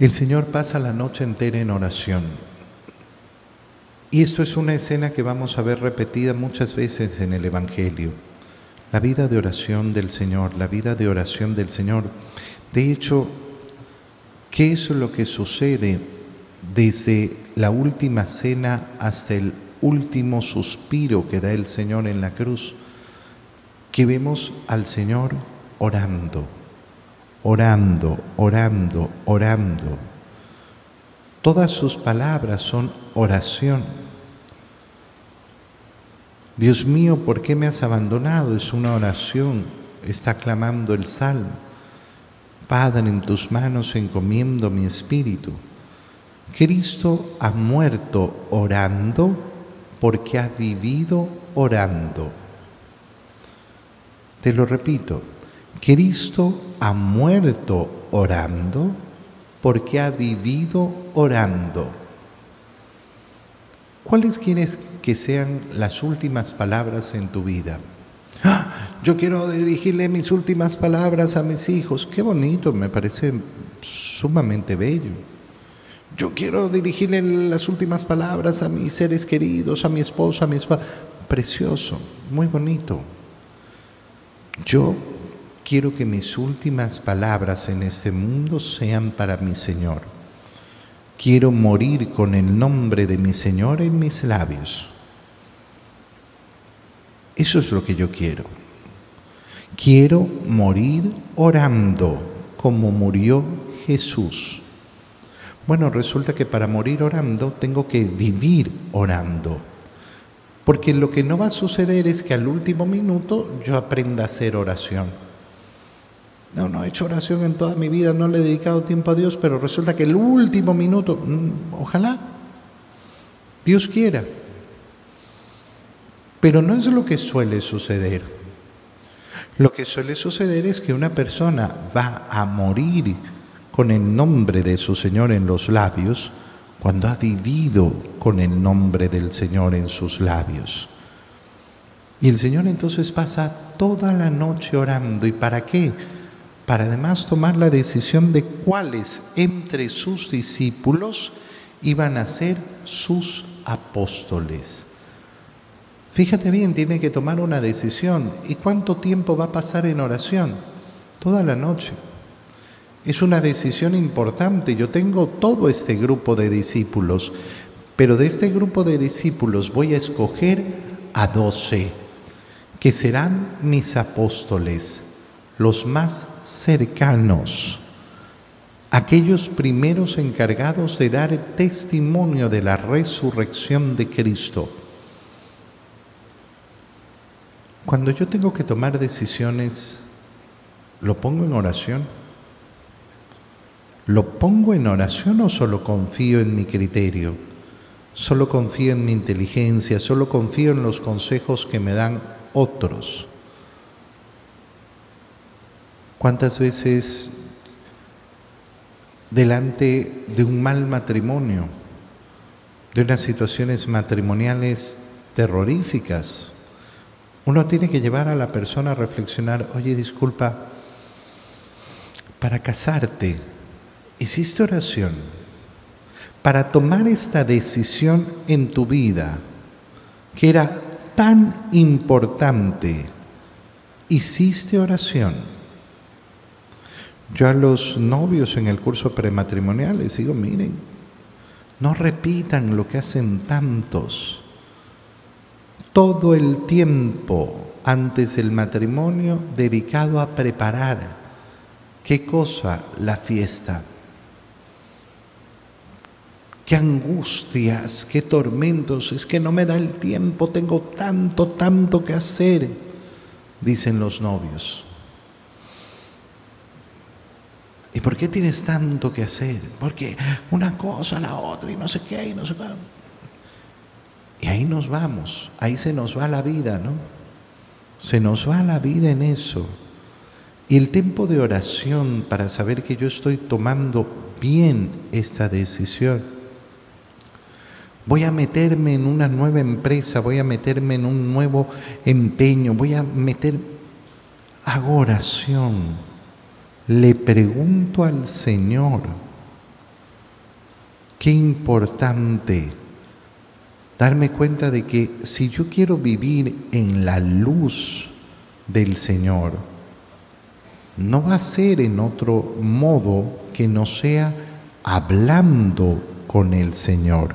El Señor pasa la noche entera en oración. Y esto es una escena que vamos a ver repetida muchas veces en el Evangelio. La vida de oración del Señor, la vida de oración del Señor. De hecho, ¿qué es lo que sucede desde la última cena hasta el último suspiro que da el Señor en la cruz? Que vemos al Señor orando, orando, orando, orando. Todas sus palabras son oración. Dios mío, ¿por qué me has abandonado? Es una oración, está clamando el salmo. Padre, en tus manos encomiendo mi espíritu. Cristo ha muerto orando porque ha vivido orando. Te lo repito, Cristo ha muerto orando porque ha vivido orando. ¿Cuáles quieres que sean las últimas palabras en tu vida? ¡Ah! Yo quiero dirigirle mis últimas palabras a mis hijos. Qué bonito, me parece sumamente bello. Yo quiero dirigirle las últimas palabras a mis seres queridos, a mi esposa, a mi esposa. Precioso, muy bonito. Yo quiero que mis últimas palabras en este mundo sean para mi Señor. Quiero morir con el nombre de mi Señor en mis labios. Eso es lo que yo quiero. Quiero morir orando como murió Jesús. Bueno, resulta que para morir orando tengo que vivir orando. Porque lo que no va a suceder es que al último minuto yo aprenda a hacer oración. No, no he hecho oración en toda mi vida, no le he dedicado tiempo a Dios, pero resulta que el último minuto, mm, ojalá, Dios quiera. Pero no es lo que suele suceder. Lo que suele suceder es que una persona va a morir con el nombre de su Señor en los labios cuando ha vivido con el nombre del Señor en sus labios. Y el Señor entonces pasa toda la noche orando. ¿Y para qué? Para además tomar la decisión de cuáles entre sus discípulos iban a ser sus apóstoles. Fíjate bien, tiene que tomar una decisión. ¿Y cuánto tiempo va a pasar en oración? Toda la noche. Es una decisión importante. Yo tengo todo este grupo de discípulos, pero de este grupo de discípulos voy a escoger a doce, que serán mis apóstoles, los más cercanos, aquellos primeros encargados de dar testimonio de la resurrección de Cristo. Cuando yo tengo que tomar decisiones, ¿lo pongo en oración? ¿Lo pongo en oración o solo confío en mi criterio? Solo confío en mi inteligencia, solo confío en los consejos que me dan otros. ¿Cuántas veces delante de un mal matrimonio, de unas situaciones matrimoniales terroríficas, uno tiene que llevar a la persona a reflexionar, oye, disculpa, para casarte, hiciste oración para tomar esta decisión en tu vida, que era tan importante, hiciste oración. Yo a los novios en el curso prematrimonial les digo, miren, no repitan lo que hacen tantos. Todo el tiempo antes del matrimonio dedicado a preparar. ¿Qué cosa? La fiesta qué angustias, qué tormentos, es que no me da el tiempo, tengo tanto, tanto que hacer, dicen los novios. ¿Y por qué tienes tanto que hacer? Porque una cosa, la otra, y no sé qué, y no sé qué. Y ahí nos vamos, ahí se nos va la vida, ¿no? Se nos va la vida en eso. Y el tiempo de oración para saber que yo estoy tomando bien esta decisión voy a meterme en una nueva empresa, voy a meterme en un nuevo empeño, voy a meter, hago oración, le pregunto al Señor, Qué importante darme cuenta de que si yo quiero vivir en la luz del Señor, no va a ser en otro modo que no sea hablando con el Señor